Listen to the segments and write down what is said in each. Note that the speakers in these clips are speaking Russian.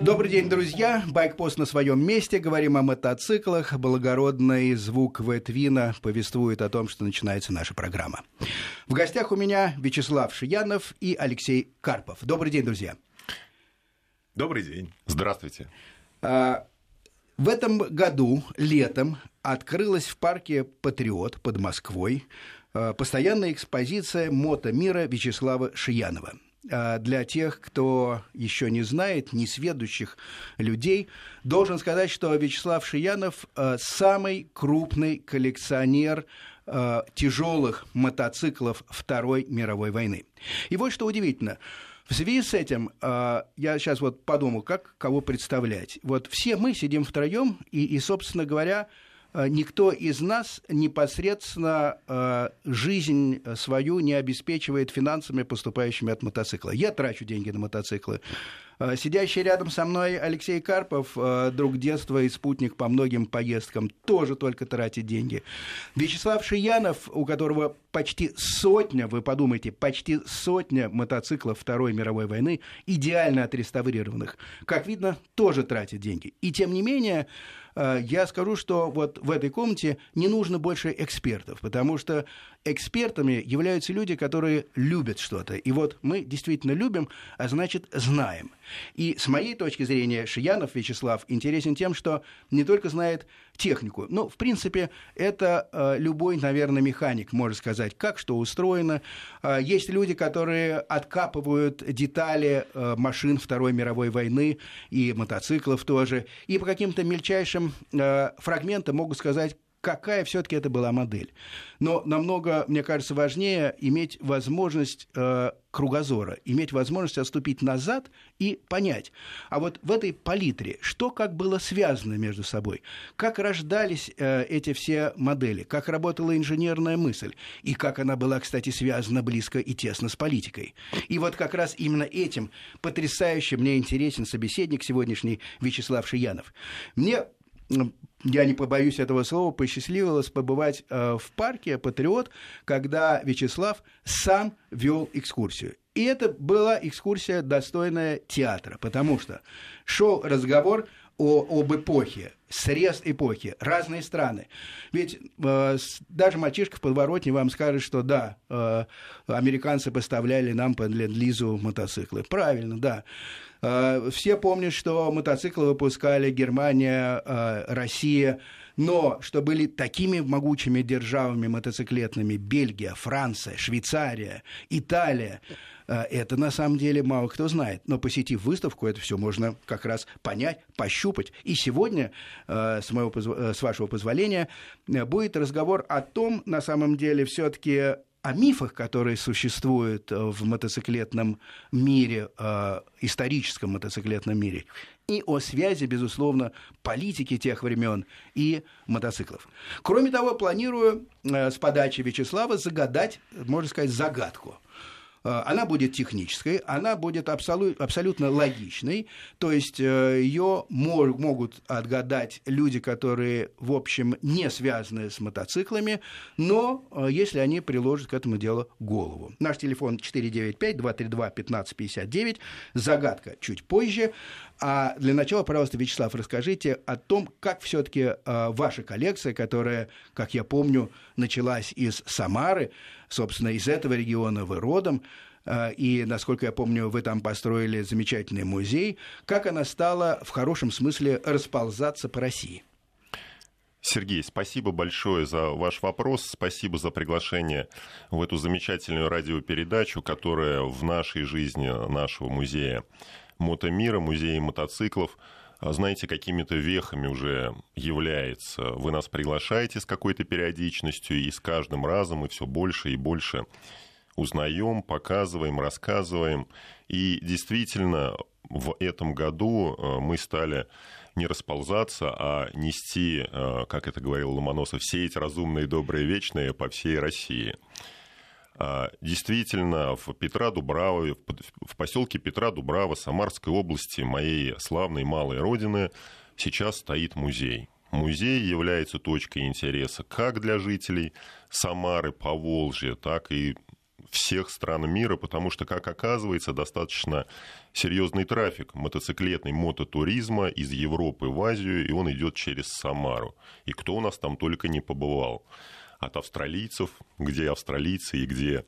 Добрый день, друзья. Байкпост на своем месте. Говорим о мотоциклах. Благородный звук Ветвина повествует о том, что начинается наша программа. В гостях у меня Вячеслав Шиянов и Алексей Карпов. Добрый день, друзья. Добрый день. Здравствуйте. А, в этом году, летом, открылась в парке «Патриот» под Москвой а, постоянная экспозиция «Мото мира» Вячеслава Шиянова – для тех, кто еще не знает, несведущих людей, должен сказать, что Вячеслав Шиянов а, самый крупный коллекционер а, тяжелых мотоциклов Второй мировой войны. И вот что удивительно. В связи с этим я сейчас вот подумал, как кого представлять. Вот все мы сидим втроем, и, и собственно говоря, Э, никто из нас непосредственно э, жизнь свою не обеспечивает финансами, поступающими от мотоцикла. Я трачу деньги на мотоциклы. Э, сидящий рядом со мной Алексей Карпов, друг детства и спутник по многим поездкам, тоже только тратит деньги. Вячеслав Шиянов, у которого почти сотня, вы подумайте, почти сотня мотоциклов Второй мировой войны, идеально отреставрированных, как видно, тоже тратит деньги. И тем не менее, Э, я скажу, что вот в этой комнате не нужно больше экспертов, потому что экспертами являются люди, которые любят что-то. И вот мы действительно любим, а значит знаем. И с моей точки зрения Шиянов Вячеслав интересен тем, что не только знает технику, но, в принципе, это э, любой, наверное, механик может сказать, как что устроено. Э, есть люди, которые откапывают детали э, машин Второй мировой войны и мотоциклов тоже, и по каким-то мельчайшим э, фрагментам могут сказать, какая все-таки это была модель. Но намного, мне кажется, важнее иметь возможность э, кругозора, иметь возможность отступить назад и понять. А вот в этой палитре, что как было связано между собой, как рождались э, эти все модели, как работала инженерная мысль, и как она была, кстати, связана близко и тесно с политикой. И вот как раз именно этим потрясающе мне интересен собеседник сегодняшний Вячеслав Шиянов. Мне я не побоюсь этого слова, посчастливилось побывать э, в парке «Патриот», когда Вячеслав сам вел экскурсию. И это была экскурсия, достойная театра, потому что шел разговор о, об эпохе, срез эпохи, разные страны. Ведь э, даже мальчишка в подворотне вам скажет, что да, э, американцы поставляли нам по ленд-лизу мотоциклы. Правильно, да. Э, все помнят, что мотоциклы выпускали Германия, э, Россия, но что были такими могучими державами мотоциклетными Бельгия, Франция, Швейцария, Италия, э, это на самом деле мало кто знает. Но посетив выставку, это все можно как раз понять, пощупать. И сегодня, с, моего, с вашего позволения, будет разговор о том, на самом деле, все-таки о мифах, которые существуют э, в мотоциклетном мире, э, историческом мотоциклетном мире, и о связи, безусловно, политики тех времен и мотоциклов. Кроме того, планирую э, с подачи Вячеслава загадать, можно сказать, загадку – Э, она будет технической, она будет абсолютно логичной, то есть э, ее могут отгадать люди, которые, в общем, не связаны с мотоциклами, но если они приложат к этому делу голову. Наш телефон 495-232-1559, загадка чуть позже. А для начала, пожалуйста, Вячеслав, расскажите о том, как все-таки ваша коллекция, которая, как я помню, началась из Самары, собственно, из этого региона вы родом, а, и, насколько я помню, вы там построили замечательный музей. Как она стала в хорошем смысле расползаться по России? Сергей, спасибо большое за ваш вопрос, спасибо за приглашение в эту замечательную радиопередачу, которая в нашей жизни нашего музея Мотомира, музея мотоциклов, а, знаете, какими-то вехами уже является. Вы нас приглашаете с какой-то периодичностью, и с каждым разом мы все больше и больше узнаем, показываем, рассказываем. И действительно, в этом году э, мы стали не расползаться, а нести, э, как это говорил Ломоносов, сеять разумные, добрые, вечные по всей России. А, действительно, в Петра Дубраве, в поселке Петра Дубрава Самарской области, моей славной малой родины, сейчас стоит музей. Музей является точкой интереса как для жителей Самары, Поволжья, так и всех стран мира, потому что, как оказывается, достаточно серьезный трафик мотоциклетный мототуризма из Европы в Азию, и он идет через Самару. И кто у нас там только не побывал. От австралийцев, где австралийцы и где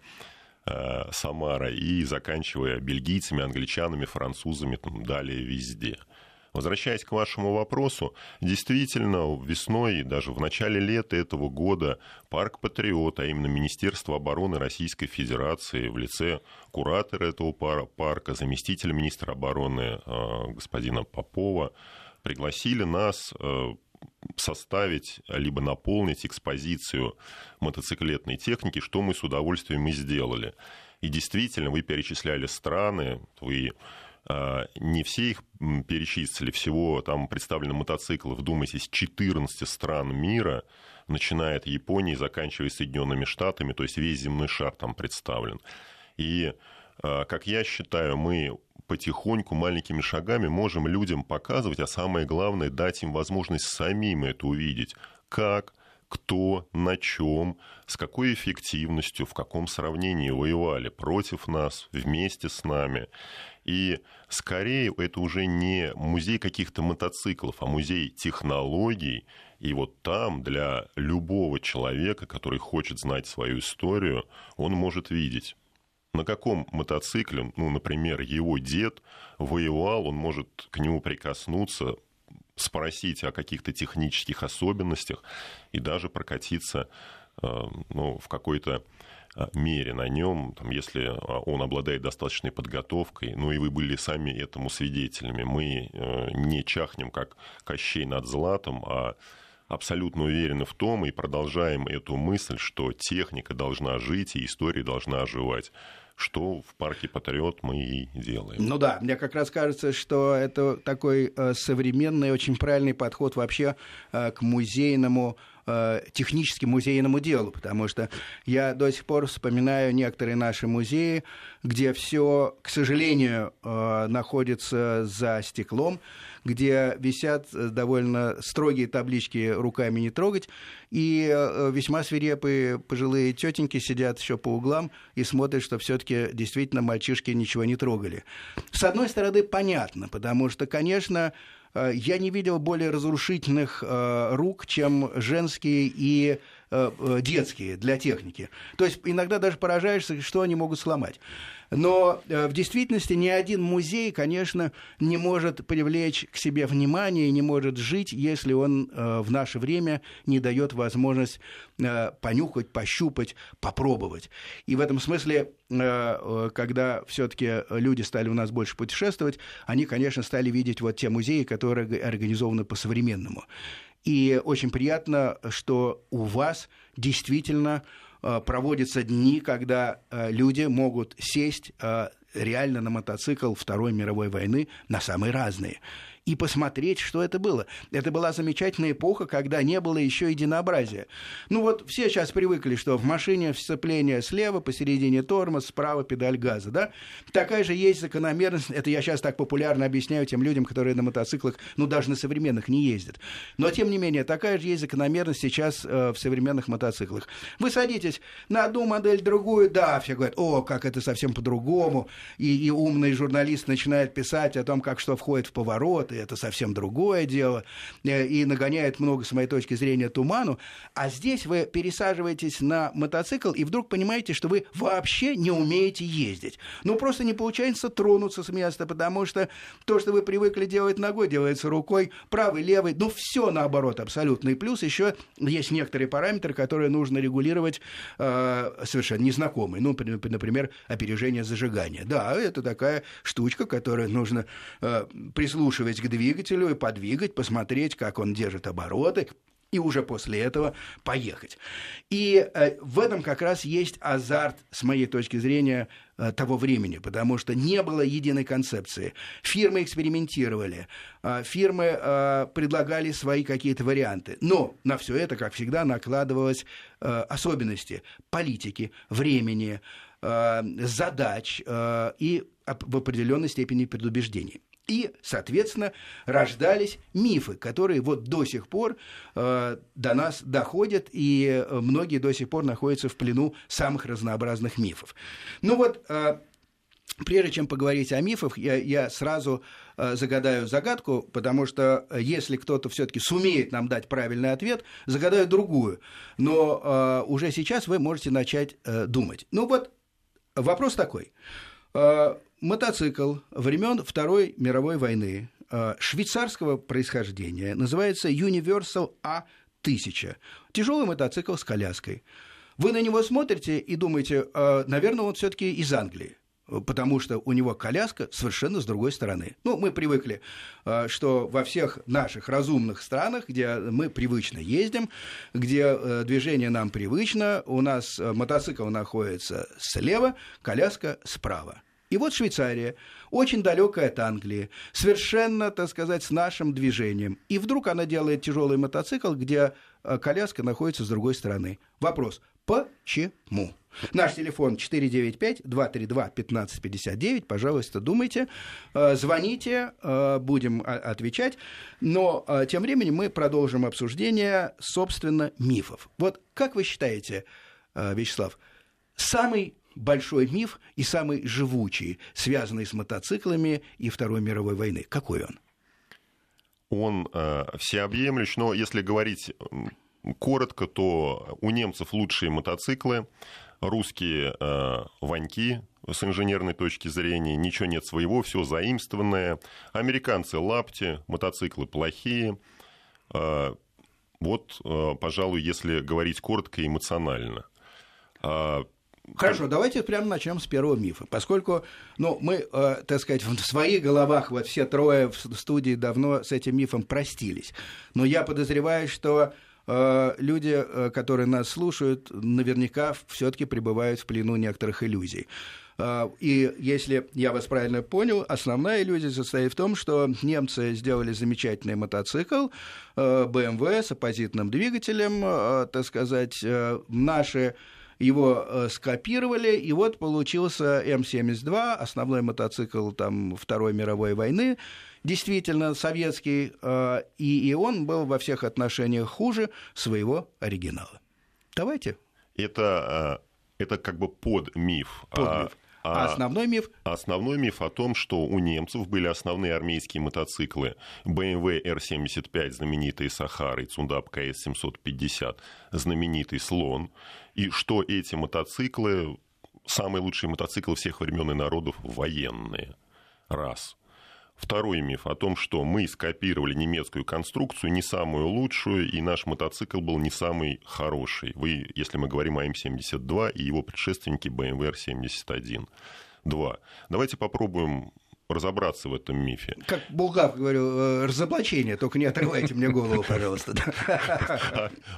э, Самара, и заканчивая бельгийцами, англичанами, французами, там, далее везде – Возвращаясь к вашему вопросу, действительно, весной и даже в начале лета этого года парк «Патриот», а именно Министерство обороны Российской Федерации в лице куратора этого парка, заместителя министра обороны э, господина Попова, пригласили нас э, составить либо наполнить экспозицию мотоциклетной техники, что мы с удовольствием и сделали. И действительно, вы перечисляли страны, вы а, не все их перечислили, всего там представлено мотоциклов, вдумайтесь, 14 стран мира, начиная от Японии, заканчивая Соединенными Штатами, то есть весь земной шар там представлен. И, а, как я считаю, мы потихоньку, маленькими шагами можем людям показывать, а самое главное, дать им возможность самим это увидеть, как кто, на чем, с какой эффективностью, в каком сравнении воевали против нас, вместе с нами. И скорее это уже не музей каких-то мотоциклов, а музей технологий. И вот там для любого человека, который хочет знать свою историю, он может видеть на каком мотоцикле, ну, например, его дед воевал, он может к нему прикоснуться, спросить о каких-то технических особенностях и даже прокатиться э, ну, в какой-то а, мере на нем, там, если а, он обладает достаточной подготовкой, ну и вы были сами этому свидетелями, мы э, не чахнем, как Кощей над Златом, а абсолютно уверены в том и продолжаем эту мысль, что техника должна жить и история должна оживать что в парке Патриот мы и делаем. Ну да, мне как раз кажется, что это такой э, современный, очень правильный подход вообще э, к музейному технически музейному делу, потому что я до сих пор вспоминаю некоторые наши музеи, где все, к сожалению, э, находится за стеклом, где висят довольно строгие таблички «руками не трогать», и э, весьма свирепые пожилые тетеньки сидят еще по углам и смотрят, что все-таки действительно мальчишки ничего не трогали. С одной стороны, понятно, потому что, конечно, Э, я не видел более разрушительных э, рук, чем женские и э, детские для техники. То есть иногда даже поражаешься, что они могут сломать. Но э, в действительности ни один музей, конечно, не может привлечь к себе внимание, не может жить, если он э, в наше время не дает возможность э, понюхать, пощупать, попробовать. И в этом смысле, когда все-таки люди стали у нас больше путешествовать, они, конечно, стали видеть вот те музеи, которые организованы по-современному. И очень приятно, что у вас действительно Э, проводятся дни, когда э, люди могут сесть э, реально на мотоцикл Второй мировой войны на самые разные и посмотреть, что это было. Это была замечательная эпоха, когда не было еще единообразия. Ну вот все сейчас привыкли, что в машине сцепление слева, посередине тормоз, справа педаль газа, да? Такая же есть закономерность, это я сейчас так популярно объясняю тем людям, которые на мотоциклах, ну даже на современных не ездят. Но тем не менее, такая же есть закономерность сейчас э, в современных мотоциклах. Вы садитесь на одну модель, другую, да, все говорят, о, как это совсем по-другому, и, и умный журналист начинает писать о том, как что входит в поворот, и это совсем другое дело, э, и нагоняет много, с моей точки зрения, туману. А здесь вы пересаживаетесь на мотоцикл и вдруг понимаете, что вы вообще не умеете ездить. Ну, просто не получается тронуться с места, потому что то, что вы привыкли делать ногой, делается рукой, правый, левый, ну, все наоборот абсолютно. И плюс еще есть некоторые параметры, которые нужно регулировать э, совершенно незнакомые. Ну, например, опережение зажигания. Да, это такая штучка, которую нужно э, прислушивать к двигателю и подвигать, посмотреть, как он держит обороты, и уже после этого поехать. И э, в этом как раз есть азарт, с моей точки зрения, э, того времени, потому что не было единой концепции. Фирмы экспериментировали, э, фирмы э, предлагали свои какие-то варианты, но на все это, как всегда, накладывалось э, особенности политики, времени, э, задач и в определенной степени предубеждений. И, соответственно, рождались мифы, которые вот до сих пор э, до нас доходят, и многие до сих пор находятся в плену самых разнообразных мифов. Ну вот, э, Прежде чем поговорить о мифах, я, я сразу э, загадаю загадку, потому что э, если кто-то все-таки сумеет нам дать правильный ответ, загадаю другую. Но э, уже сейчас вы можете начать э, думать. Ну вот вопрос такой. Мотоцикл времен Второй мировой войны э, швейцарского происхождения называется Universal A1000. Тяжелый мотоцикл с коляской. Вы на него смотрите и думаете, э, наверное, он все-таки из Англии потому что у него коляска совершенно с другой стороны. Ну, мы привыкли, э, что во всех наших разумных странах, где мы привычно ездим, где э, движение нам привычно, у нас э, мотоцикл находится слева, коляска справа. И вот Швейцария, очень далекая от Англии, совершенно, так сказать, с нашим движением. И вдруг она делает тяжелый мотоцикл, где коляска находится с другой стороны. Вопрос, почему? Наш телефон 495-232-1559. Пожалуйста, думайте, э, звоните, э, будем отвечать. Но э, тем временем мы продолжим обсуждение, собственно, мифов. Вот как вы считаете, Вячеслав, самый большой миф и самый живучий, связанный с мотоциклами и Второй мировой войны, какой он? Он э, всеобъемлющ, но если говорить коротко, то у немцев лучшие мотоциклы, русские э, ваньки с инженерной точки зрения, ничего нет своего, все заимствованное. Американцы лапти, мотоциклы плохие. Э, вот, э, пожалуй, если говорить коротко и эмоционально. Хорошо, давайте прямо начнем с первого мифа, поскольку, ну, мы, э, так сказать, в своих головах вот все трое в студии давно с этим мифом простились, но я подозреваю, что люди, э, которые нас слушают, наверняка все-таки пребывают в плену некоторых иллюзий. Э, и если я вас правильно понял, основная иллюзия состоит в том, что немцы сделали замечательный мотоцикл BMW с оппозитным двигателем, так сказать, наши его скопировали, и вот получился М-72, основной мотоцикл там, Второй мировой войны, действительно советский, э, и, и он был во всех отношениях хуже своего оригинала. Давайте. Это, э, это как бы под миф. Под а миф. А, а основной миф? Основной миф о том, что у немцев были основные армейские мотоциклы BMW R75, знаменитый Сахара, и Цундап КС-750, знаменитый Слон, и что эти мотоциклы самые лучшие мотоциклы всех времен и народов военные. Раз. Второй миф о том, что мы скопировали немецкую конструкцию, не самую лучшую, и наш мотоцикл был не самый хороший. Вы, если мы говорим о М72 и его предшественнике BMW R71. Два. Давайте попробуем разобраться в этом мифе. Как Булгав говорю, э, разоблачение, только не отрывайте мне голову, пожалуйста.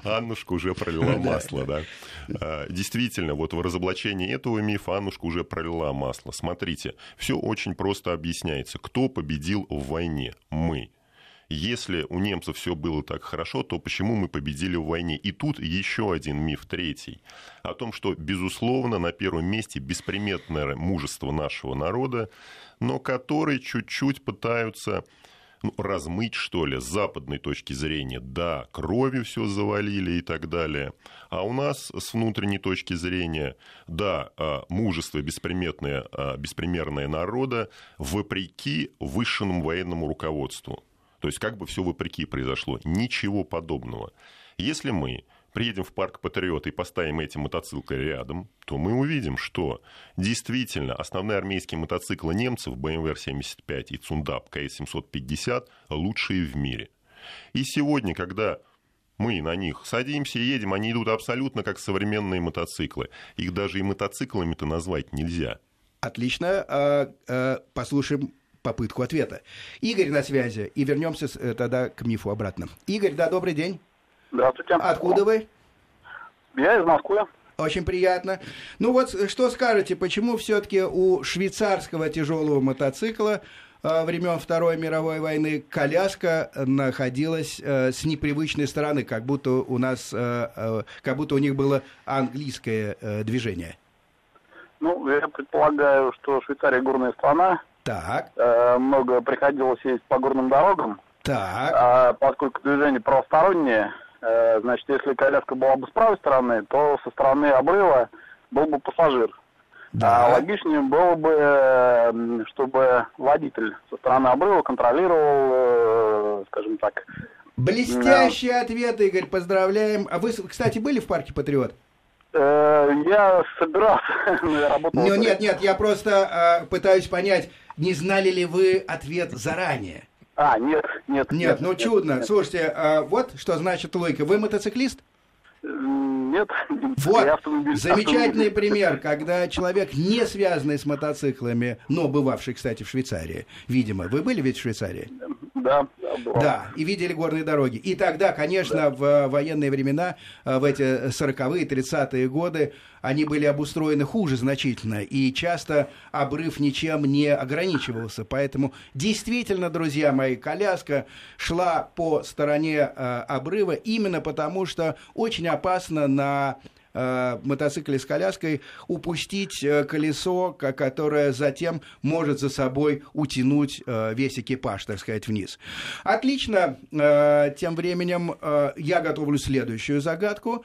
Аннушка уже пролила масло, да. А, действительно, вот в разоблачении этого мифа Аннушка уже пролила масло. Смотрите, все очень просто объясняется. Кто победил в войне? Мы. Если у немцев все было так хорошо, то почему мы победили в войне? И тут еще один миф, третий, о том, что, безусловно, на первом месте бесприметное мужество нашего народа, но который чуть-чуть пытаются ну, размыть, что ли, с западной точки зрения. Да, кровью все завалили и так далее. А у нас с внутренней точки зрения, да, а, мужество бесприметное, а, беспримерное народа вопреки высшему военному руководству. То есть как бы все вопреки произошло. Ничего подобного. Если мы приедем в парк Патриот и поставим эти мотоциклы рядом, то мы увидим, что действительно основные армейские мотоциклы немцев BMW R75 и Цундап КС-750 лучшие в мире. И сегодня, когда мы на них садимся и едем, они идут абсолютно как современные мотоциклы. Их даже и мотоциклами-то назвать нельзя. Отлично. А, а, послушаем попытку ответа. Игорь на связи, и вернемся э, тогда к мифу обратно. Игорь, да, добрый день. Здравствуйте. Откуда вы? Я из Москвы. Очень приятно. Ну вот что скажете, почему все-таки у швейцарского тяжелого мотоцикла э, времен Второй мировой войны коляска находилась э, с непривычной стороны, как будто у нас, э, э, как будто у них было английское э, движение? Ну, я предполагаю, что Швейцария горная страна, Так, Э, много приходилось ездить по горным дорогам. так. А поскольку движение правостороннее, э, значит, если коляска была бы с правой стороны, то со стороны обрыва был бы пассажир. Да. А логичнее было бы, э, чтобы водитель со стороны обрыва контролировал, э, скажем так, Блестящий ответ, Игорь, поздравляем. А вы, кстати, были в парке Патриот? э, я собирался, но я работал... Ну, нет, нет, я просто э, пытаюсь понять, не знали ли вы ответ заранее? А, нет, нет. Нет, ну чудно. Слушайте, а вот что значит лойка. Вы мотоциклист? Нет. Вот, автомобиль- замечательный автомобиль. пример, когда человек, не связанный с мотоциклами, но бывавший, кстати, в Швейцарии, видимо, вы были ведь в Швейцарии? Да, да. Да, и видели горные дороги. И тогда, конечно, в э, военные времена, э, в эти 40-е, 30-е годы, они были обустроены хуже значительно, и часто обрыв ничем не ограничивался. Поэтому действительно, друзья мои, коляска шла по стороне э, обрыва именно потому, что очень опасно на э, мотоцикле с коляской упустить э, колесо, ко- которое затем может за собой утянуть э, весь экипаж, так сказать, вниз. Отлично. Э, Тем временем э, я готовлю следующую загадку.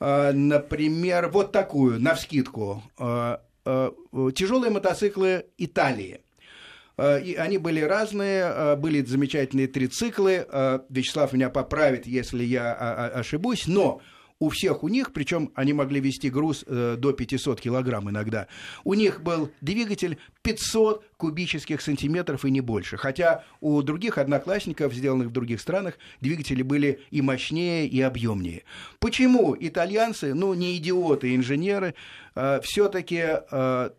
Э, Например, вот такую, навскидку. Э, э, Тяжелые мотоциклы Италии. Э, И они были разные, э, были замечательные трициклы. Э, Вячеслав меня поправит, если я а, а, ошибусь, но у всех у них, причем они могли вести груз э, до 500 килограмм иногда, у них был двигатель 500 кубических сантиметров и не больше. Хотя у других одноклассников, сделанных в других странах, двигатели были и мощнее, и объемнее. Почему итальянцы, ну не идиоты, инженеры, все-таки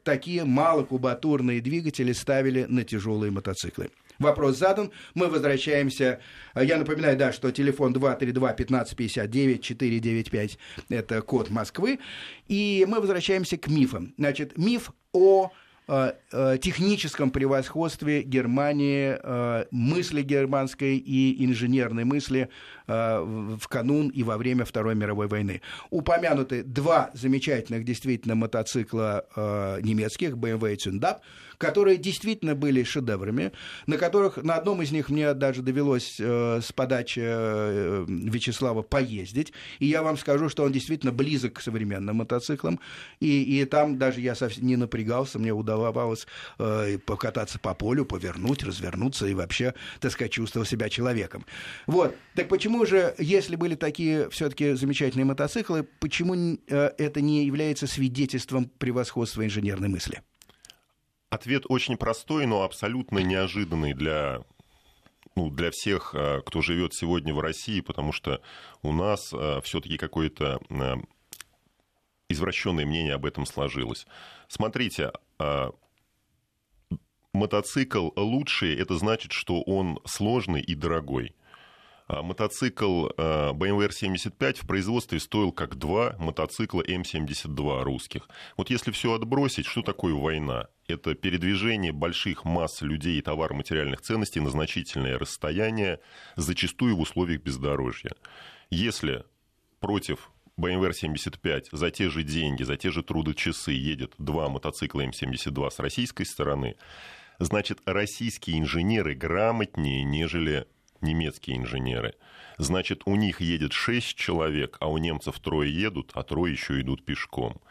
такие малокубатурные двигатели ставили на тяжелые мотоциклы? Вопрос задан. Мы возвращаемся. Я напоминаю, да, что телефон 232-1559-495 – это код Москвы. И мы возвращаемся к мифам. Значит, миф о э, э, техническом превосходстве Германии, э, мысли германской и инженерной мысли э, в в канун и во время Второй мировой войны. Упомянуты два замечательных действительно мотоцикла э, немецких, BMW и Zündap, которые действительно были шедеврами, на которых на одном из них мне даже довелось э, с подачи э, Вячеслава поездить, и я вам скажу, что он действительно близок к современным мотоциклам, и, и там даже я совсем не напрягался, мне удавалось э, покататься по полю, повернуть, развернуться и вообще, так сказать, чувствовал себя человеком. Вот, так почему же, если были такие все-таки замечательные мотоциклы, почему э, это не является свидетельством превосходства инженерной мысли? Ответ очень простой, но абсолютно неожиданный для ну, для всех, э, кто живет сегодня в России, потому что у нас все-таки какое-то э, извращенное мнение об этом сложилось. Смотрите, э, мотоцикл лучший, это значит, что он сложный и дорогой. А мотоцикл BMW R75 в производстве стоил как два мотоцикла М72 русских. Вот если все отбросить, что такое война? Это передвижение больших масс людей и товар материальных ценностей на значительное расстояние, зачастую в условиях бездорожья. Если против BMW R75 за те же деньги, за те же трудочасы едет два мотоцикла М72 с российской стороны, значит, российские инженеры грамотнее, нежели немецкие инженеры. Значит, у них едет 6 человек, а у немцев трое едут, а трое еще идут пешком.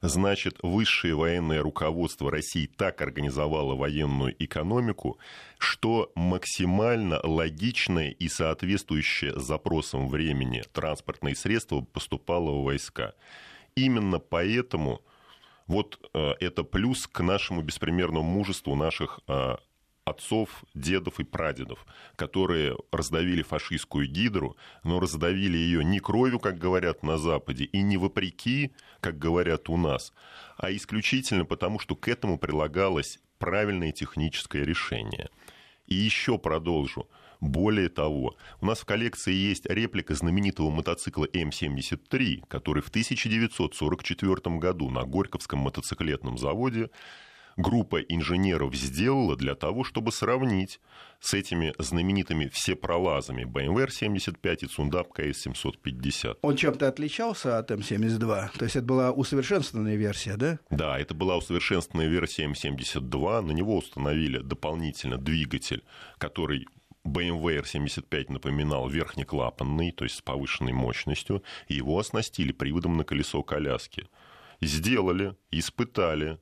Значит, высшее военное руководство России так организовало военную экономику, что максимально логичное и соответствующее запросам времени транспортные средства поступало в войска. Именно поэтому вот э, это плюс к нашему беспримерному мужеству наших э, отцов, дедов и прадедов, которые раздавили фашистскую гидру, но раздавили ее не кровью, как говорят на Западе, и не вопреки, как говорят у нас, а исключительно потому, что к этому прилагалось правильное техническое решение. И еще продолжу. Более того, у нас в коллекции есть реплика знаменитого мотоцикла М-73, который в 1944 году на Горьковском мотоциклетном заводе группа инженеров сделала для того, чтобы сравнить с этими знаменитыми всепролазами BMW R75 и Цундап КС-750. Он чем-то отличался от М72? То есть это была усовершенствованная версия, да? Да, это была усовершенствованная версия М72. На него установили дополнительно двигатель, который BMW R75 напоминал верхнеклапанный, то есть с повышенной мощностью, и его оснастили приводом на колесо коляски. Сделали, испытали,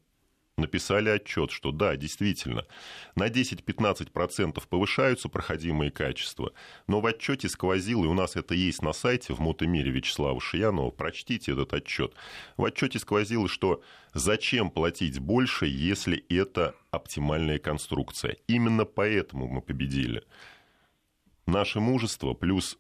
написали отчет, что да, действительно, на 10-15% повышаются проходимые качества, но в отчете сквозило, и у нас это есть на сайте в Мотомире Вячеслава Шиянова, прочтите этот отчет. В отчете сквозило, что зачем платить больше, если это оптимальная конструкция. Именно поэтому мы победили. Наше мужество плюс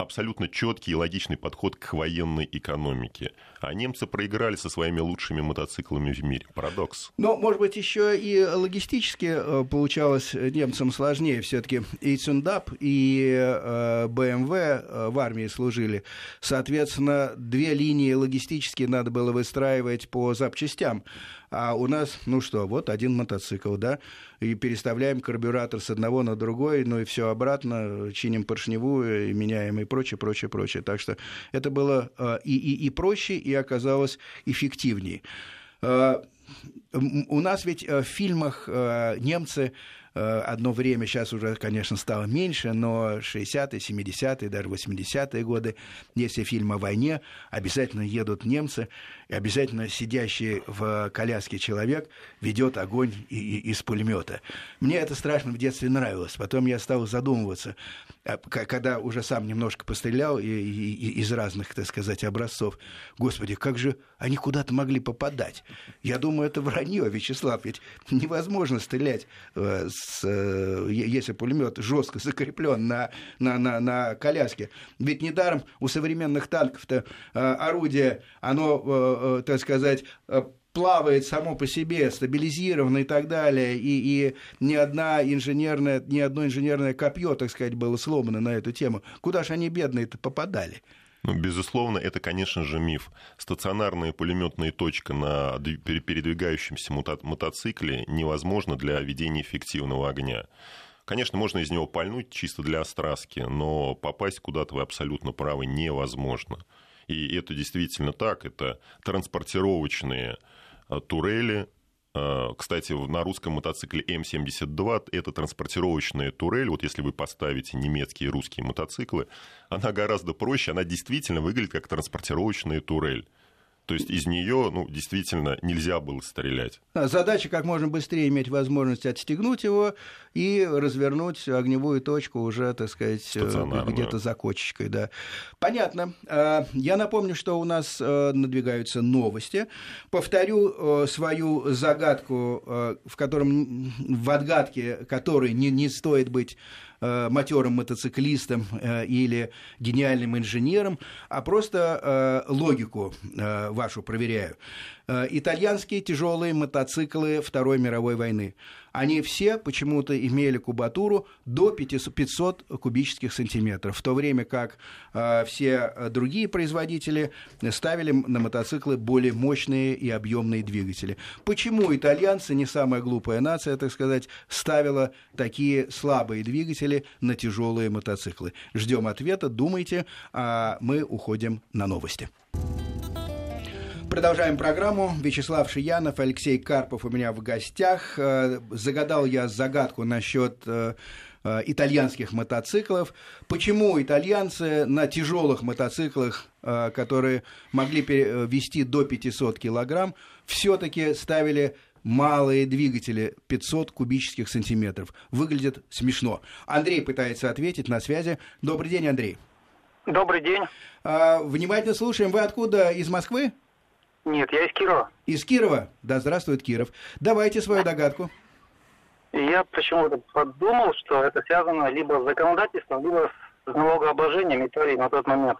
абсолютно четкий и логичный подход к военной экономике. А немцы проиграли со своими лучшими мотоциклами в мире. Парадокс. Но, может быть, еще и логистически э, получалось немцам сложнее. Все-таки и Цундап, и БМВ э, э, в армии служили. Соответственно, две линии логистически надо было выстраивать по запчастям. А у нас, ну что, вот один мотоцикл, да, и переставляем карбюратор с одного на другой, ну и все обратно, чиним поршневую, меняем и прочее, прочее, прочее. Так что это было а, и, и, и проще, и оказалось эффективнее. А, у нас ведь в фильмах а, немцы Э, одно время, сейчас уже, конечно, стало меньше, но 60-е, 70-е, даже 80-е годы, если фильм о войне, обязательно едут немцы, и обязательно сидящий в коляске человек ведет огонь из пулемета. Мне это страшно в детстве нравилось. Потом я стал задумываться, а, когда уже сам немножко пострелял из разных, так сказать, образцов. Господи, как же они куда-то могли попадать? Я думаю, это вранье, Вячеслав, ведь невозможно стрелять э, с, э, если пулемет жестко закреплен на, на, на, на коляске. Ведь недаром у современных танков-то э, орудие, оно, э, так сказать, плавает само по себе, стабилизировано и так далее, и, и ни, одна инженерная, ни одно инженерное копье, так сказать, было сломано на эту тему. Куда же они бедные-то попадали? Ну, безусловно, это, конечно же, миф. Стационарная пулеметная точка на передвигающемся мотоцикле невозможно для ведения эффективного огня. Конечно, можно из него пальнуть чисто для остраски, но попасть куда-то вы абсолютно правы невозможно. И это действительно так. Это транспортировочные а, турели, а, кстати, на русском мотоцикле М72 это транспортировочная турель. Вот если вы поставите немецкие и русские мотоциклы, она гораздо проще, она действительно выглядит как транспортировочная турель. То есть из нее ну, действительно нельзя было стрелять. Задача как можно быстрее иметь возможность отстегнуть его и развернуть огневую точку уже, так сказать, э, где-то за кочечкой. Да. Понятно. А, я напомню, что у нас э, надвигаются новости. Повторю э, свою загадку, в котором в отгадке которой не, не стоит быть э, матерым мотоциклистом э, или гениальным инженером, а просто э, логику э, вашу проверяю. Итальянские тяжелые мотоциклы Второй мировой войны. Они все почему-то имели кубатуру до 500 кубических сантиметров, в то время как э, все другие производители ставили на мотоциклы более мощные и объемные двигатели. Почему итальянцы, не самая глупая нация, так сказать, ставила такие слабые двигатели на тяжелые мотоциклы? Ждем ответа, думайте, а мы уходим на новости. Продолжаем программу. Вячеслав Шиянов, Алексей Карпов у меня в гостях. Э, загадал я загадку насчет э, э, итальянских мотоциклов. Почему итальянцы на тяжелых мотоциклах, которые могли вести до 500 килограмм, все-таки ставили малые двигатели 500 кубических сантиметров. Выглядит смешно. Андрей пытается ответить на связи. Добрый день, Андрей. Добрый день. Внимательно слушаем. Вы откуда? Из Москвы? Нет, я из Кирова. Из Кирова? Да, здравствует Киров. Давайте свою догадку. Я почему-то подумал, что это связано либо с законодательством, либо с налогообложением Италии на тот момент.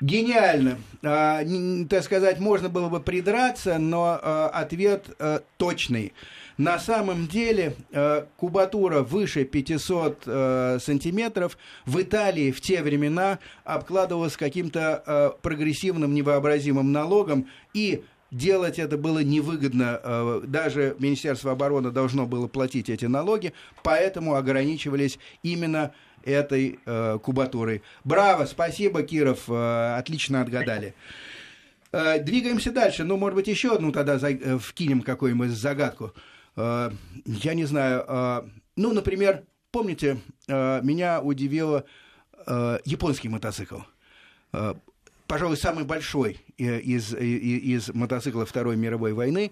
Гениально. А, так сказать, можно было бы придраться, но а, ответ а, точный. На самом деле э, кубатура выше 500 э, сантиметров в Италии в те времена обкладывалась каким-то э, прогрессивным невообразимым налогом и делать это было невыгодно, э, даже Министерство обороны должно было платить эти налоги, поэтому ограничивались именно этой э, кубатурой. Браво, спасибо, Киров, э, отлично отгадали. Двигаемся дальше. Ну, может быть, еще одну тогда вкинем какую-нибудь загадку. Э, я не знаю. Э, ну, например, помните, э, меня удивило японский мотоцикл. Пожалуй, самый большой из, из, из мотоциклов Второй мировой войны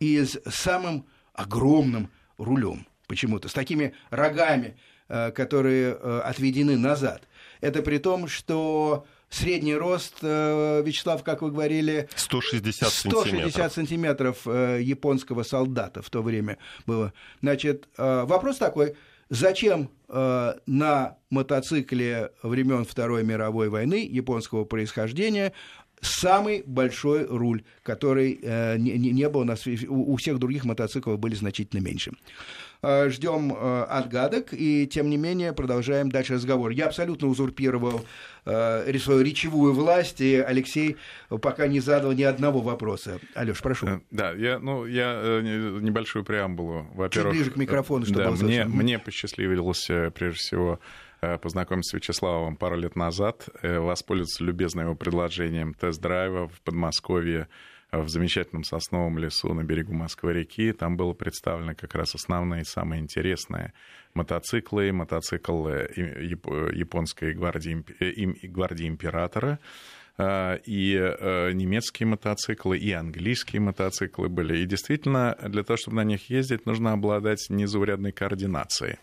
и с самым огромным рулем почему-то, с такими рогами, которые отведены назад. Это при том, что Средний рост, э, Вячеслав, как вы говорили... 160 160 сантиметров э, японского солдата в то время было. Значит, э, вопрос такой, зачем на мотоцикле времен Второй мировой войны японского происхождения самый большой руль, который не, не был у нас, у всех других мотоциклов были значительно меньше. Э, ждем э, отгадок, и тем не менее продолжаем дальше разговор. Я абсолютно узурпировал э, свою речевую власть, и Алексей пока не задал ни одного вопроса. Алеш, прошу. Да, я, ну, я небольшую преамбулу. Во-первых, Чуть ближе к микрофону, чтобы да, мне, мне посчастливилось, прежде всего, познакомиться с Вячеславом пару лет назад, воспользоваться любезным его предложением тест-драйва в Подмосковье в замечательном сосновом лесу на берегу Москвы-реки. Там было представлено как раз основные и самые интересные мотоциклы, мотоцикл э, японской гвардии, э, гвардии императора, э, и немецкие мотоциклы, и английские мотоциклы были. И действительно, для того, чтобы на них ездить, нужно обладать незаурядной координацией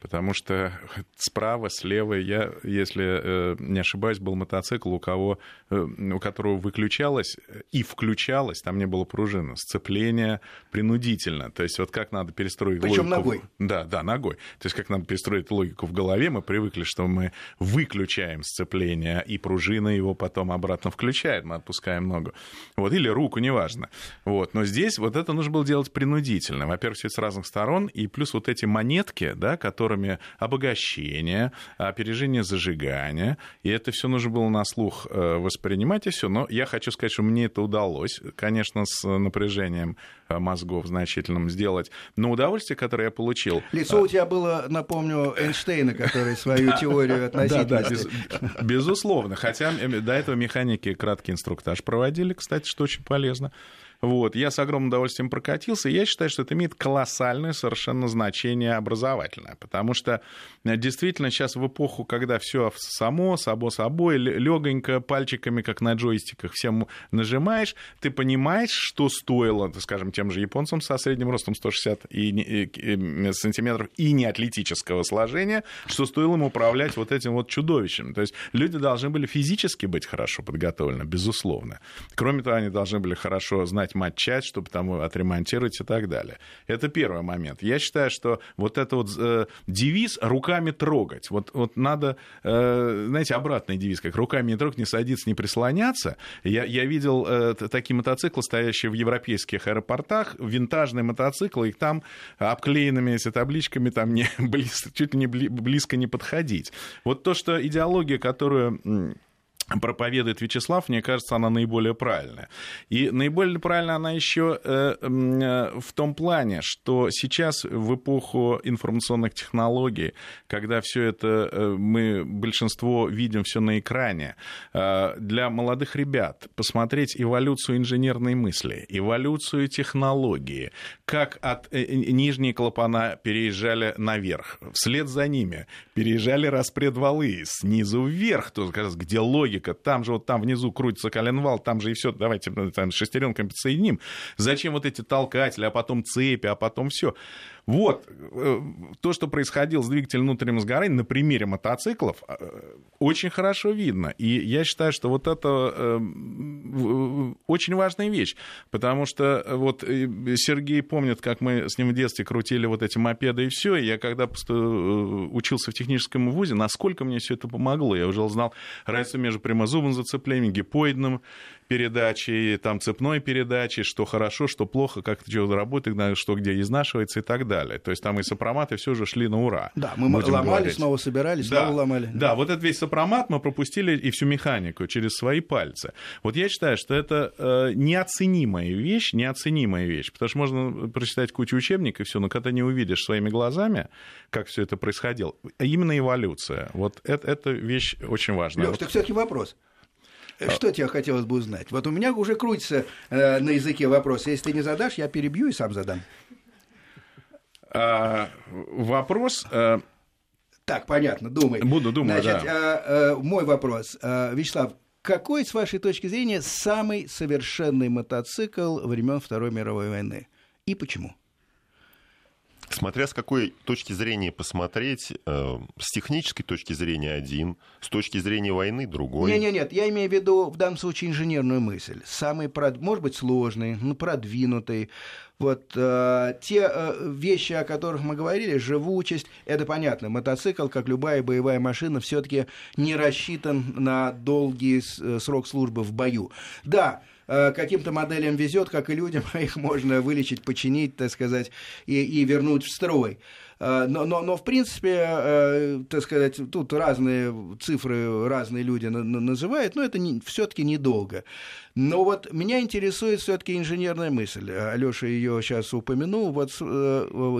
потому что справа, слева, я, если э, не ошибаюсь, был мотоцикл, у, кого, э, у которого выключалось и включалось, там не было пружины, сцепление принудительно. То есть вот как надо перестроить Причем логику... ногой. Да, да, ногой. То есть как надо перестроить логику в голове, мы привыкли, что мы выключаем сцепление, и пружина его потом обратно включает, мы отпускаем ногу. Вот, или руку, неважно. Вот. Но здесь вот это нужно было делать принудительно. Во-первых, все с разных сторон, и плюс вот эти монетки, да, которые форме обогащения, опережения зажигания. И это все нужно было на слух э, воспринимать и все. Но я хочу сказать, что мне это удалось, конечно, с напряжением э, мозгов значительным сделать. Но удовольствие, которое я получил... Лицо у тебя было, напомню, Эйнштейна, который свою теорию относительности... Да, да, безусловно. Хотя до этого механики краткий инструктаж проводили, кстати, что очень полезно. Вот. Я с огромным удовольствием прокатился, я считаю, что это имеет колоссальное совершенно значение образовательное, потому что э, действительно сейчас в эпоху, когда все само, само собой, легонько, пальчиками, как на джойстиках, всем нажимаешь, ты понимаешь, что стоило, скажем, тем же японцам со средним ростом 160 и, сантиметров и неатлетического сложения, что стоило им управлять вот этим вот чудовищем. То есть люди должны были физически быть хорошо подготовлены, безусловно. Кроме того, они должны были хорошо знать знать матчасть, чтобы там отремонтировать и так далее. Это первый момент. Я считаю, что вот это вот э, девиз «руками трогать», вот, вот надо, э, знаете, обратный девиз, как «руками не трогать, не садиться, не прислоняться». Я, я видел э, такие мотоциклы, стоящие в европейских аэропортах, винтажные мотоциклы, их там обклеенными эти табличками там не, близко, чуть ли не близко не подходить. Вот то, что идеология, которую проповедует Вячеслав, мне кажется, она наиболее правильная. И наиболее правильная она еще э, э, в том плане, что сейчас в эпоху информационных технологий, когда все это э, мы большинство видим все на экране, для молодых ребят посмотреть эволюцию инженерной мысли, эволюцию технологии, как от нижней клапана переезжали наверх, вслед за ними переезжали распредвалы снизу вверх, то, где логика логика. Там же вот там внизу крутится коленвал, там же и все, давайте там, шестеренками подсоединим. Зачем вот эти толкатели, а потом цепи, а потом все. Вот, э, то, что происходило с двигателем внутреннего сгорания на примере мотоциклов, э, очень хорошо видно. И я считаю, что вот это э, очень важная вещь, потому что вот Сергей помнит, как мы с ним в детстве крутили вот эти мопеды и все. Я когда учился в техническом вузе, насколько мне все это помогло. Я уже узнал разницу между прямозубным зацеплением, гипоидным передачей, там цепной передачей, что хорошо, что плохо, как что работает, что где изнашивается и так далее. То есть там и сопроматы все же шли на ура. Да, мы ломали, говорить. снова собирали, снова да, ломали. Да, вот этот весь сопромат мы пропустили и всю механику через свои пальцы. Вот я считаю, что это э, неоценимая вещь, неоценимая вещь, потому что можно прочитать кучу учебников и все, но когда не увидишь своими глазами, как все это происходило, именно эволюция, вот это, это вещь очень важная. Лёш, вот... так все-таки вопрос. Что тебе хотелось бы узнать? Вот у меня уже крутится э, на языке вопрос. Если ты не задашь, я перебью и сам задам. А, вопрос... А... Так, понятно, думай. Буду думать, Значит, да. а, а, мой вопрос. А, Вячеслав, какой, с вашей точки зрения, самый совершенный мотоцикл времен Второй мировой войны? И почему? Смотря с какой точки зрения посмотреть, э, с технической точки зрения один, с точки зрения войны другой. Нет, нет, нет, я имею в виду в данном случае инженерную мысль. Самый, может быть, сложный, но продвинутый. Вот э, те э, вещи, о которых мы говорили, живучесть, это понятно. Мотоцикл, как любая боевая машина, все-таки не рассчитан на долгий срок службы в бою. Да, каким-то моделям везет, как и людям, их можно вылечить, починить, так сказать, и, и вернуть в строй. Э, но, но, но в принципе, э, так сказать, тут разные цифры разные люди называют, но это все-таки недолго. Но вот меня интересует все-таки инженерная мысль. Алеша ее сейчас упомянул. Вот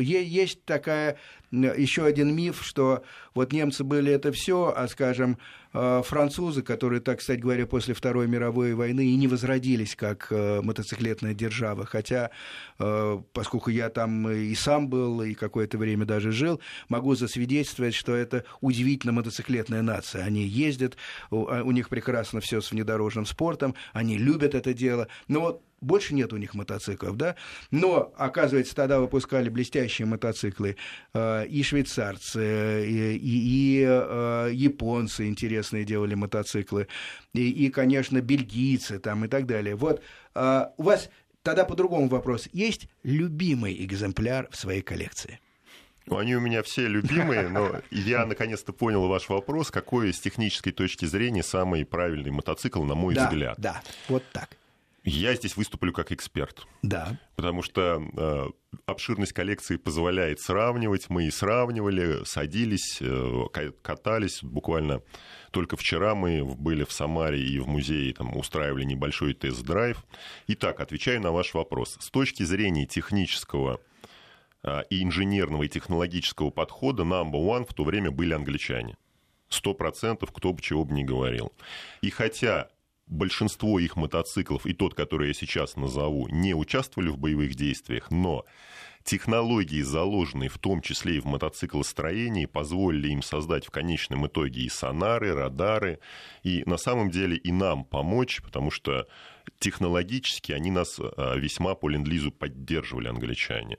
есть такая еще один миф, что вот немцы были это все, а, скажем, Э, французы, которые, так кстати говоря, после Второй мировой войны и не возродились как э, мотоциклетная держава. Хотя, э, поскольку я там и сам был, и какое-то время даже жил, могу засвидетельствовать, что это удивительно мотоциклетная нация. Они ездят, у них прекрасно все с внедорожным спортом, они любят это дело. Но вот больше нет у них мотоциклов, да, но, оказывается, тогда выпускали блестящие мотоциклы э, и швейцарцы, и, и, и э, японцы интересные делали мотоциклы, и, и, конечно, бельгийцы там и так далее. Вот э, у вас тогда по-другому вопрос. Есть любимый экземпляр в своей коллекции? Ну, они у меня все любимые, но я наконец-то понял ваш вопрос, какой с технической точки зрения самый правильный мотоцикл, на мой да, взгляд. Да, вот так. Я здесь выступлю как эксперт. Да. Потому что э, обширность коллекции позволяет сравнивать. Мы и сравнивали, садились, э, катались. Буквально только вчера мы были в Самаре и в музее там, устраивали небольшой тест-драйв. Итак, отвечаю на ваш вопрос. С точки зрения технического и инженерного и технологического подхода number one в то время были англичане. Сто процентов, кто бы чего бы ни говорил. И хотя большинство их мотоциклов, и тот, который я сейчас назову, не участвовали в боевых действиях, но технологии, заложенные в том числе и в мотоциклостроении, позволили им создать в конечном итоге и сонары, радары, и на самом деле и нам помочь, потому что технологически они нас а, весьма по ленд-лизу поддерживали, англичане.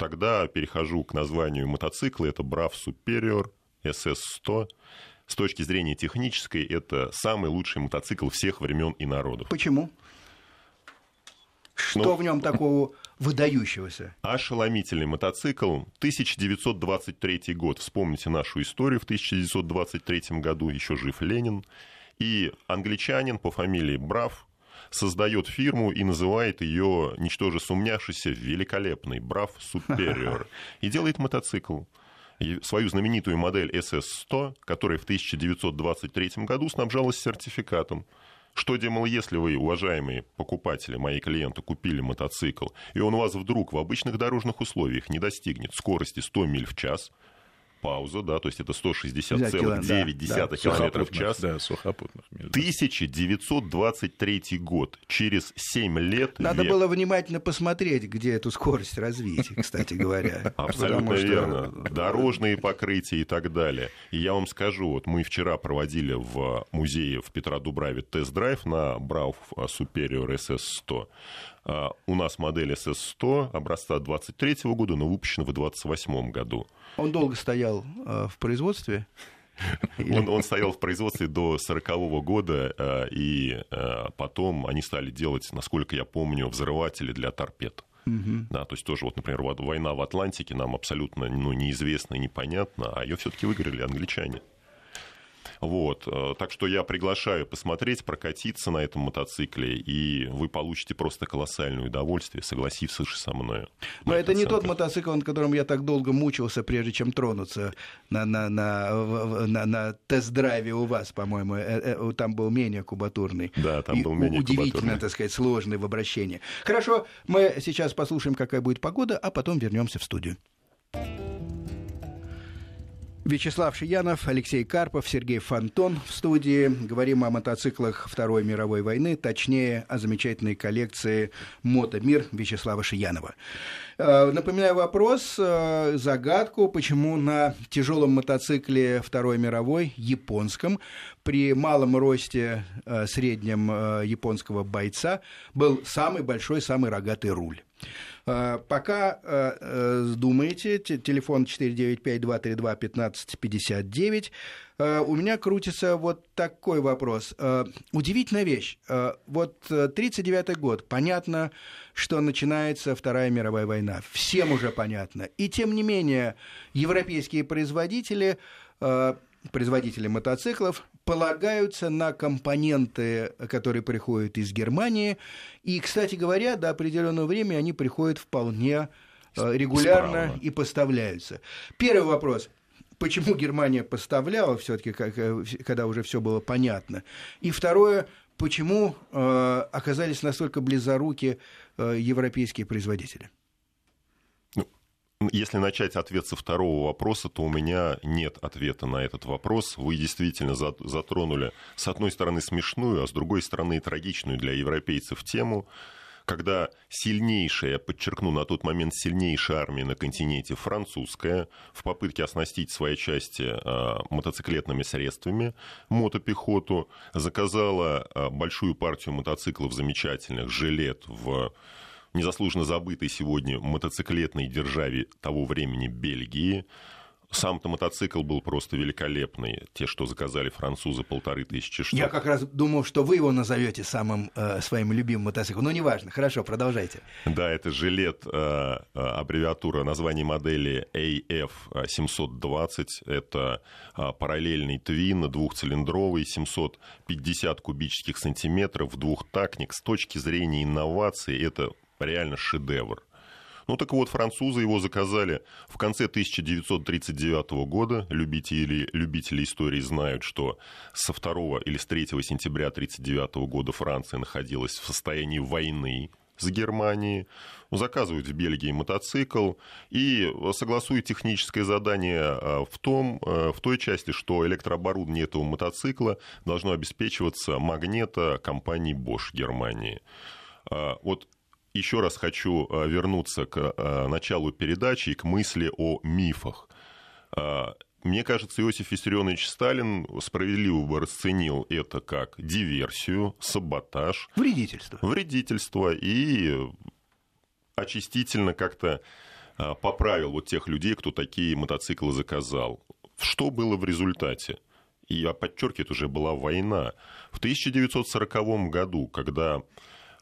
Тогда перехожу к названию мотоцикла, это Brav Superior SS100, с точки зрения технической, это самый лучший мотоцикл всех времен и народов. Почему? Что ну, в нем такого выдающегося? Ошеломительный мотоцикл. 1923 год. Вспомните нашу историю. В 1923 году еще жив Ленин. И англичанин по фамилии Брав создает фирму и называет ее, ничтоже сумняшися, великолепной Брав Superior. И делает мотоцикл свою знаменитую модель SS-100, которая в 1923 году снабжалась сертификатом. Что, демал, если вы, уважаемые покупатели, мои клиенты, купили мотоцикл, и он у вас вдруг в обычных дорожных условиях не достигнет скорости 100 миль в час, пауза, да, то есть это 160,9 да, да. км в час. Да, сухопутных. 1923 год, через 7 лет... Надо век. было внимательно посмотреть, где эту скорость развить, кстати говоря. Абсолютно верно. Дорожные покрытия и так далее. И я вам скажу, вот мы вчера проводили в музее в Петродубраве тест-драйв на Брауф Superior SS100. А, у нас модель SS100 образца 23 года, но выпущена в 28 году. Он долго стоял э, в производстве? Он, он стоял в производстве до 40 года, э, и э, потом они стали делать, насколько я помню, взрыватели для торпед. Угу. Да, то есть тоже, вот, например, война в Атлантике нам абсолютно ну, неизвестна и непонятна, а ее все-таки выиграли англичане. Вот. Э, так что я приглашаю посмотреть, прокатиться на этом мотоцикле, и вы получите просто колоссальное удовольствие, согласившись со мной. Но это не тот мотоцикл, на котором я так долго мучился, прежде чем тронуться на, на, на, на, на тест-драйве у вас, по-моему. Э, э, там был менее кубатурный. Да, там был менее Удивительно, кубатурный. так сказать, сложный в обращении. Хорошо, мы сейчас послушаем, какая будет погода, а потом вернемся в студию. Вячеслав Шиянов, Алексей Карпов, Сергей Фонтон в студии. Говорим о мотоциклах Второй мировой войны, точнее, о замечательной коллекции «Мотомир» Вячеслава Шиянова. Э, напоминаю вопрос, э, загадку, почему на тяжелом мотоцикле Второй мировой, японском, при малом росте э, среднем японского бойца был самый большой, самый рогатый руль. Пока думаете, телефон 495-232-1559, у меня крутится вот такой вопрос. Удивительная вещь. Вот 1939 год, понятно, что начинается Вторая мировая война. Всем уже понятно. И тем не менее, европейские производители, э, производители мотоциклов полагаются на компоненты, которые приходят из Германии. И, кстати говоря, до определенного времени они приходят вполне э, регулярно Справа. и поставляются. Первый вопрос почему Германия поставляла все-таки, э, когда уже все было понятно. И второе, почему э, оказались настолько близоруки э, европейские производители? Если начать ответ со второго вопроса, то у меня нет ответа на этот вопрос. Вы действительно затронули, с одной стороны, смешную, а с другой стороны, трагичную для европейцев тему когда сильнейшая, я подчеркну, на тот момент сильнейшая армия на континенте, французская, в попытке оснастить свои части а, мотоциклетными средствами, мотопехоту, заказала а, большую партию мотоциклов замечательных, жилет в незаслуженно забытой сегодня мотоциклетной державе того времени Бельгии, сам-то мотоцикл был просто великолепный. Те, что заказали французы, полторы тысячи штук. Я как раз думал, что вы его назовете самым э, своим любимым мотоциклом. Но неважно. Хорошо, продолжайте. Да, это жилет, э, э аббревиатура названия модели AF720. Это э, параллельный твин, двухцилиндровый, 750 кубических сантиметров, двухтактник. С точки зрения инноваций это реально шедевр. Ну так вот, французы его заказали в конце 1939 года. Любители, любители истории знают, что со 2 или с 3 сентября 1939 года Франция находилась в состоянии войны с Германией, заказывают в Бельгии мотоцикл и согласуют техническое задание а, в, том, а, в той части, что электрооборудование этого мотоцикла должно обеспечиваться магнето компании Bosch Германии. А, вот еще раз хочу э, вернуться к э, началу передачи и к мысли о мифах. Э, мне кажется, Иосиф Виссарионович Сталин справедливо бы расценил это как диверсию, саботаж. Вредительство. Вредительство. И очистительно как-то поправил вот тех людей, кто такие мотоциклы заказал. Что было в результате? И я подчеркиваю, это уже была война. В 1940 году, когда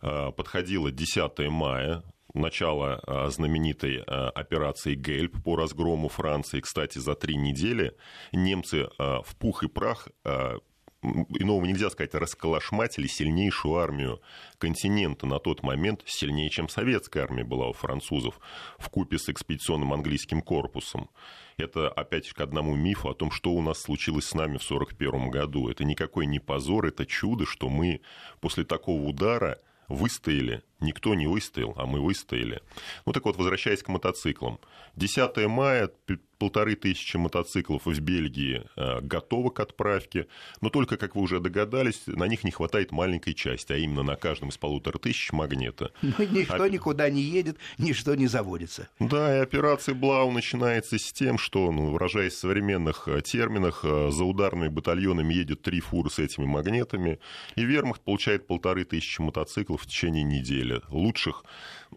подходило 10 мая, начало э, знаменитой э, операции «Гельп» по разгрому Франции. Кстати, за три недели немцы в пух и прах иного нельзя сказать, расколошматили сильнейшую армию континента на тот момент, сильнее, чем советская армия была у французов, в купе с экспедиционным английским корпусом. Это опять к одному мифу о том, что у нас случилось с нами в 1941 году. Это никакой не позор, это чудо, что мы после такого удара выстояли. Никто не выстоял, а мы выстояли. Ну так вот, возвращаясь к мотоциклам. 10 мая полторы тысячи мотоциклов в Бельгии э, готовы к отправке, но только, как вы уже догадались, на них не хватает маленькой части, а именно на каждом из полутора тысяч магнита. Ну, ничто а... никуда не едет, ничто не заводится. Да, и операция Блау начинается с тем, что, ну, выражаясь в современных э, терминах, э, за ударными батальонами едет три фуры с этими магнитами, и вермахт получает полторы тысячи мотоциклов в течение недели. Лучших,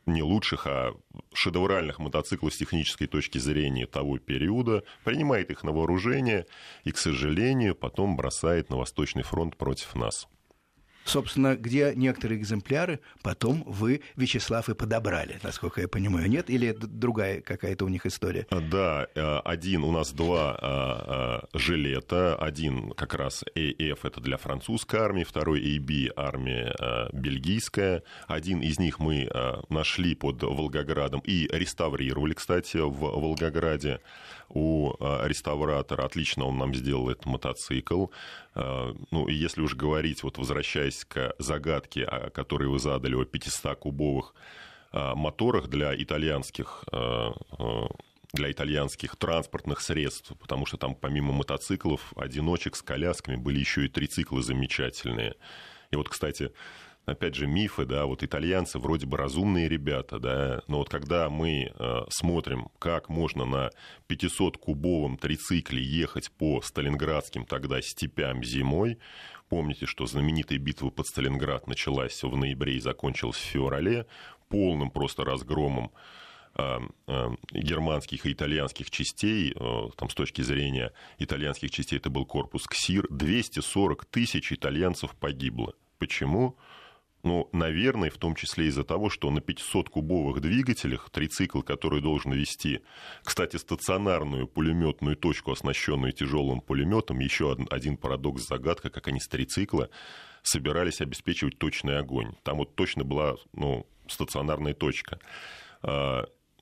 не лучших, а шедевральных мотоциклов с технической точки зрения того периода, принимает их на вооружение и, к сожалению, потом бросает на Восточный фронт против нас. Собственно, где некоторые экземпляры потом вы, Вячеслав, и подобрали, насколько я понимаю, нет? Или другая какая-то у них история? Да, э, один, у нас два а, а, жилета. Один как раз AF, это для французской армии, второй AB, армия а, бельгийская. Один из них мы нашли под Волгоградом и реставрировали, кстати, в Волгограде у реставратора. Отлично он нам сделал этот мотоцикл. Ну, и если уж говорить, вот возвращаясь к загадке, которую вы задали о 500-кубовых моторах для итальянских для итальянских транспортных средств, потому что там помимо мотоциклов, одиночек с колясками были еще и трициклы замечательные. И вот, кстати, опять же, мифы, да, вот итальянцы вроде бы разумные ребята, да, но вот когда мы смотрим, как можно на 500-кубовом трицикле ехать по сталинградским тогда степям зимой, помните, что знаменитая битва под Сталинград началась в ноябре и закончилась в феврале, полным просто разгромом а, а, германских и итальянских частей, а, там, с точки зрения итальянских частей, это был корпус КСИР, 240 тысяч итальянцев погибло. Почему? Ну, наверное, в том числе из-за того, что на 500-кубовых двигателях трицикл, который должен вести, кстати, стационарную пулеметную точку, оснащенную тяжелым пулеметом, еще один парадокс, загадка, как они с трицикла собирались обеспечивать точный огонь. Там вот точно была ну, стационарная точка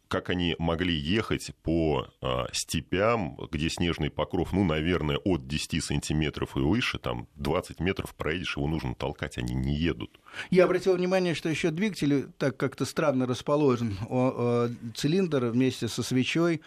как они могли ехать по э, степям, где снежный покров, ну, наверное, от 10 сантиметров и выше, там 20 метров проедешь, его нужно толкать, они не едут. Я обратил внимание, что еще двигатель так как-то странно расположен. О, цилиндр вместе со свечой Э,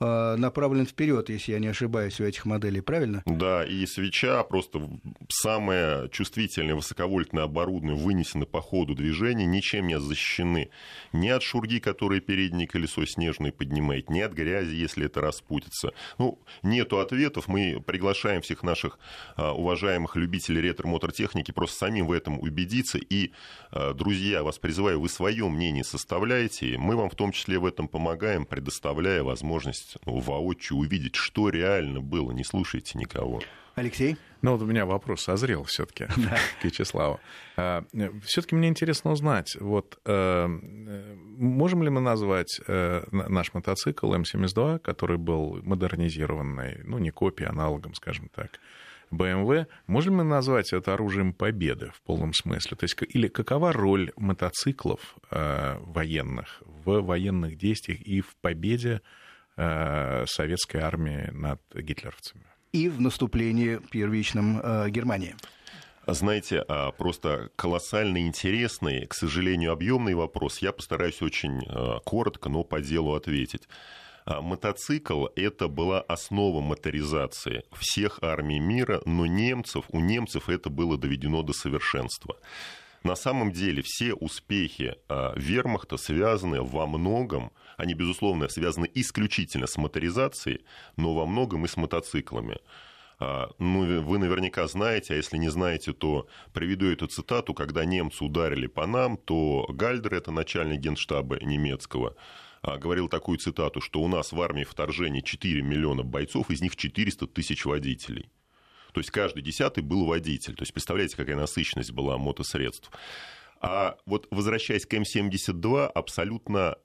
направлен вперед, если я не ошибаюсь, у этих моделей, правильно? Да, и свеча просто самое чувствительное высоковольтное оборудование вынесено по ходу движения, ничем не защищены ни от шурги, которые переднее колесо снежное поднимает, ни от грязи, если это распутится. Ну, нету ответов, мы приглашаем всех наших а, уважаемых любителей ретро-мотортехники просто самим в этом убедиться. И, а, друзья, вас призываю, вы свое мнение составляете, мы вам в том числе в этом помогаем, предоставляя возможность возможность ну, воочию увидеть, что реально было. Не слушайте никого. Алексей? Ну вот у меня вопрос созрел все-таки к Вячеславу. А, все-таки мне интересно узнать, вот э, можем ли мы назвать э, наш мотоцикл М72, который был модернизированный, ну не копией, аналогом, скажем так, BMW, можем мы назвать это оружием победы в полном смысле? То есть, или какова роль мотоциклов э, военных в военных действиях и в победе советской армии над гитлеровцами. И в наступлении первичном э, Германии. Знаете, а, просто колоссально интересный, к сожалению, объемный вопрос. Я постараюсь очень э, коротко, но по делу ответить. А, мотоцикл – это была основа моторизации всех армий мира, но немцев, у немцев это было доведено до совершенства. На самом деле все успехи а, вермахта связаны во многом, они, безусловно, связаны исключительно с моторизацией, но во многом и с мотоциклами. А, ну, вы наверняка знаете, а если не знаете, то приведу эту цитату. Когда немцы ударили по нам, то Гальдер, это начальник генштаба немецкого, а, говорил такую цитату, что у нас в армии вторжения 4 миллиона бойцов, из них 400 тысяч водителей. То есть каждый десятый был водитель. То есть представляете, какая насыщенность была мотосредств. А вот возвращаясь к М-72, абсолютно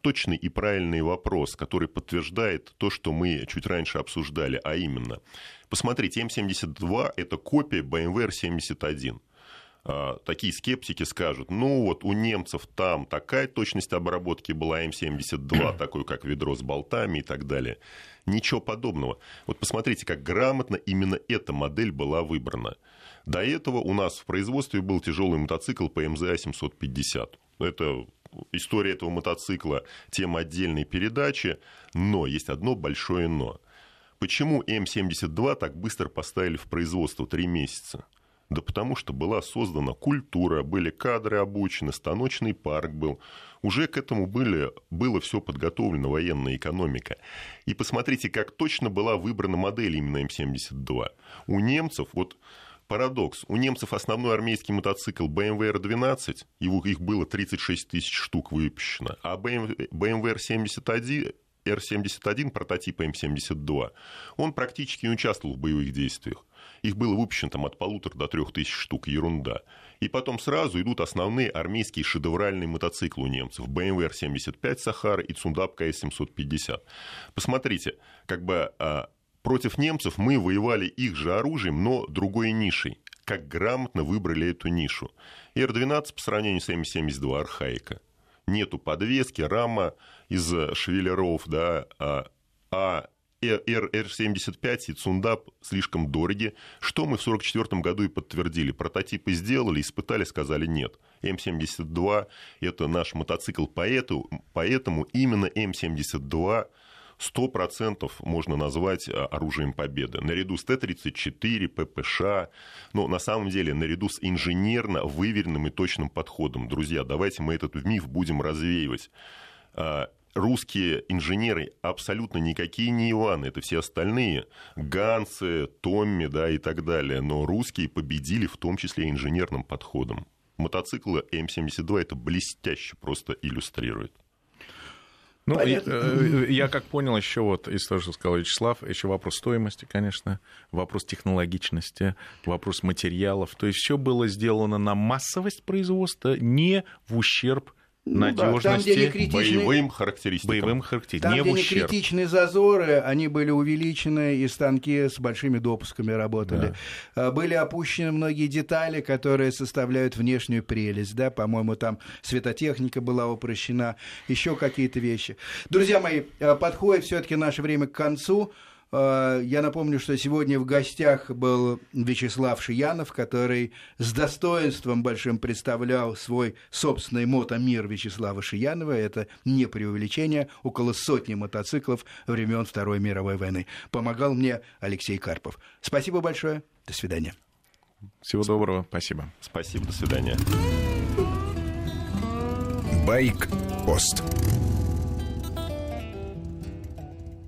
точный и правильный вопрос, который подтверждает то, что мы чуть раньше обсуждали, а именно, посмотрите, М-72 – это копия BMW R-71. А, такие скептики скажут, ну вот у немцев там такая точность обработки была М72, такой как ведро с болтами и так далее. Ничего подобного. Вот посмотрите, как грамотно именно эта модель была выбрана. До этого у нас в производстве был тяжелый мотоцикл ПМЗА 750. Это история этого мотоцикла, тема отдельной передачи, но есть одно большое но. Почему М72 так быстро поставили в производство три месяца? Да потому что была создана культура, были кадры обучены, станочный парк был. Уже к этому были, было все подготовлено, военная экономика. И посмотрите, как точно была выбрана модель именно М-72. У немцев, вот парадокс, у немцев основной армейский мотоцикл BMW R12, его, их было 36 тысяч штук выпущено, а BMW R71 Р-71, прототипа М-72, он практически не участвовал в боевых действиях. Их было выпущено там от полутора до трех тысяч штук, ерунда. И потом сразу идут основные армейские шедевральные мотоциклы у немцев. BMW R75 Сахара и Цундап КС-750. Посмотрите, как бы а, против немцев мы воевали их же оружием, но другой нишей. Как грамотно выбрали эту нишу. Р-12 по сравнению с М-72 архаика. Нету подвески, рама из швеллеров, да, а, а R75 и Цундап слишком дороги, что мы в 1944 году и подтвердили. Прототипы сделали, испытали, сказали нет. М72 – это наш мотоцикл, поэтому, поэтому именно М72 100% можно назвать а, оружием победы. Наряду с Т-34, ППШ, но на самом деле наряду с инженерно выверенным и точным подходом. Друзья, давайте мы этот миф будем развеивать а, русские инженеры абсолютно никакие не Иваны, это все остальные, Гансы, Томми, да, и так далее, но русские победили в том числе инженерным подходом. Мотоциклы М72 это блестяще просто иллюстрирует. Ну, и, э, я как понял, еще вот из того, что сказал Вячеслав, еще вопрос стоимости, конечно, вопрос технологичности, вопрос материалов. То есть все было сделано на массовость производства, не в ущерб надежности, ну, да, там, где критичны... боевым характеристикам. Боевым характеристикам. Там, не где не критичные зазоры, они были увеличены, и станки с большими допусками работали. Да. А, были опущены многие детали, которые составляют внешнюю прелесть. Да? По-моему, там светотехника была упрощена, еще какие-то вещи. Друзья мои, а, подходит все-таки наше время к концу. А, я напомню, что сегодня в гостях был Вячеслав Шиянов, который с достоинством большим представлял свой собственный мотомир Вячеслава Шиянова. Это не преувеличение, около сотни мотоциклов времен Второй мировой войны. Помогал мне Алексей Карпов. Спасибо большое. До свидания. Всего доброго. Спасибо. Спасибо. До свидания. Байк-пост.